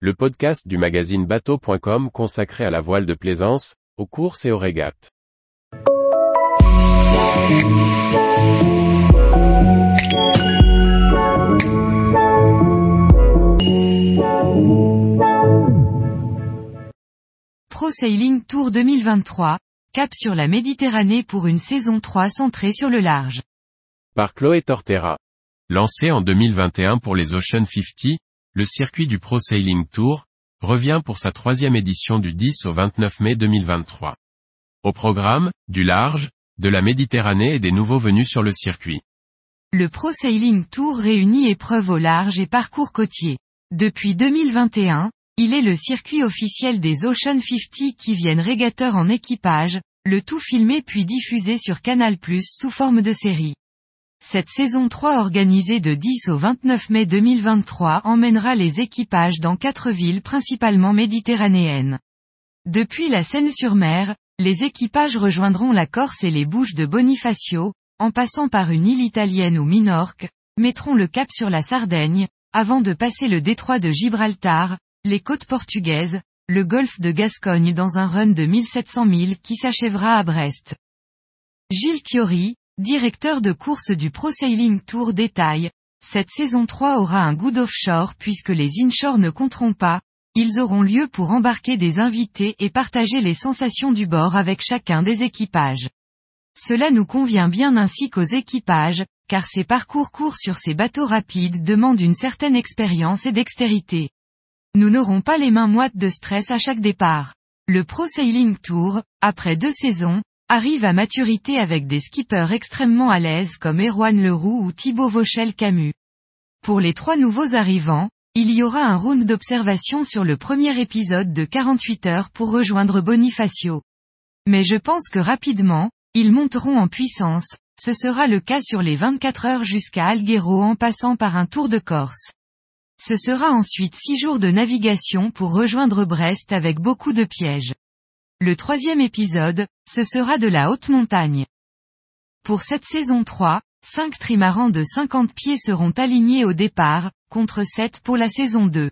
le podcast du magazine bateau.com consacré à la voile de plaisance, aux courses et aux régates. Pro Sailing Tour 2023, cap sur la Méditerranée pour une saison 3 centrée sur le large. Par Chloé Tortera. Lancé en 2021 pour les Ocean 50, le circuit du Pro Sailing Tour, revient pour sa troisième édition du 10 au 29 mai 2023. Au programme, du large, de la Méditerranée et des nouveaux venus sur le circuit. Le Pro Sailing Tour réunit épreuves au large et parcours côtiers. Depuis 2021, il est le circuit officiel des Ocean 50 qui viennent régateurs en équipage, le tout filmé puis diffusé sur Canal+, sous forme de série. Cette saison 3 organisée de 10 au 29 mai 2023 emmènera les équipages dans quatre villes principalement méditerranéennes. Depuis la Seine-sur-Mer, les équipages rejoindront la Corse et les Bouches de Bonifacio, en passant par une île italienne ou Minorque, mettront le cap sur la Sardaigne, avant de passer le détroit de Gibraltar, les côtes portugaises, le golfe de Gascogne dans un run de 1700 milles qui s'achèvera à Brest. Gilles Chiori, directeur de course du Pro Sailing Tour détaille, cette saison 3 aura un goût d'offshore puisque les inshore ne compteront pas, ils auront lieu pour embarquer des invités et partager les sensations du bord avec chacun des équipages. Cela nous convient bien ainsi qu'aux équipages, car ces parcours courts sur ces bateaux rapides demandent une certaine expérience et dextérité. Nous n'aurons pas les mains moites de stress à chaque départ. Le Pro Sailing Tour, après deux saisons, arrive à maturité avec des skippers extrêmement à l'aise comme Erwan Leroux ou Thibaut Vauchel Camus. Pour les trois nouveaux arrivants, il y aura un round d'observation sur le premier épisode de 48 heures pour rejoindre Bonifacio. Mais je pense que rapidement, ils monteront en puissance, ce sera le cas sur les 24 heures jusqu'à Alghero en passant par un tour de Corse. Ce sera ensuite six jours de navigation pour rejoindre Brest avec beaucoup de pièges. Le troisième épisode, ce sera de la haute montagne. Pour cette saison 3, cinq trimarans de 50 pieds seront alignés au départ, contre 7 pour la saison 2.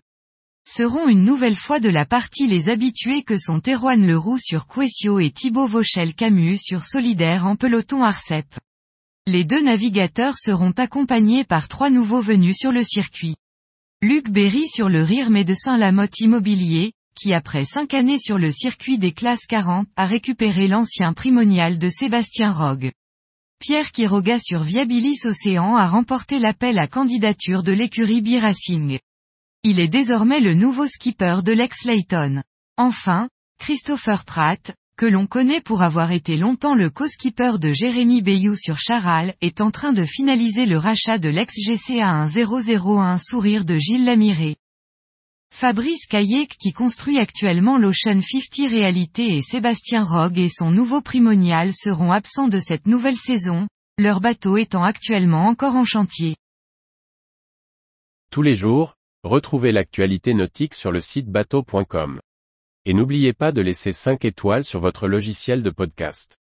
Seront une nouvelle fois de la partie les habitués que sont Erwan Leroux sur Quessio et Thibaut Vauchel Camus sur Solidaire en peloton Arcep. Les deux navigateurs seront accompagnés par trois nouveaux venus sur le circuit. Luc Berry sur le Rire Médecin Lamotte Immobilier, qui après cinq années sur le circuit des classes 40 a récupéré l'ancien primonial de Sébastien Rogue. Pierre Quiroga sur Viabilis Océan a remporté l'appel à candidature de l'écurie B-Racing. Il est désormais le nouveau skipper de l'ex Layton. Enfin, Christopher Pratt, que l'on connaît pour avoir été longtemps le co-skipper de Jérémy Bayou sur Charal, est en train de finaliser le rachat de l'ex-GCA 1001 sourire de Gilles Lamiré. Fabrice Caillec qui construit actuellement l'Ocean 50 Réalité et Sébastien Rogue et son nouveau primonial seront absents de cette nouvelle saison, leur bateau étant actuellement encore en chantier. Tous les jours, retrouvez l'actualité nautique sur le site bateau.com. Et n'oubliez pas de laisser 5 étoiles sur votre logiciel de podcast.